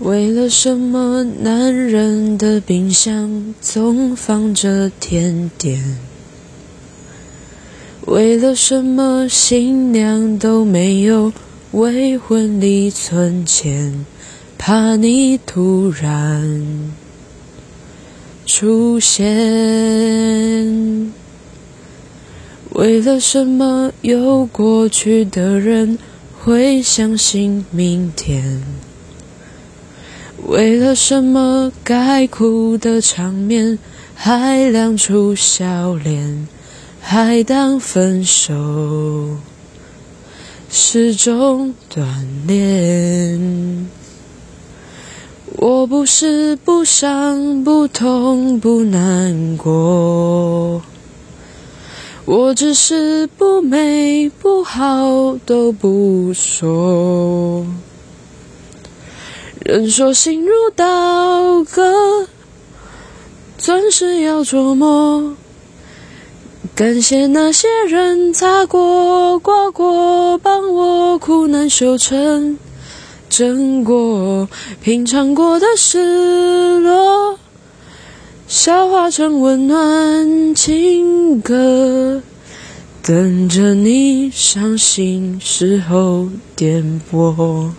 为了什么男人的冰箱总放着甜点？为了什么新娘都没有为婚礼存钱？怕你突然出现。为了什么有过去的人会相信明天？为了什么该哭的场面还亮出笑脸，还当分手是种锻炼？我不是不伤不痛不难过，我只是不美不好都不说。人说心如刀割，钻石要琢磨。感谢那些人擦过、刮过，帮我苦难修成正果，品尝过的失落，消化成温暖情歌，等着你伤心时候点播。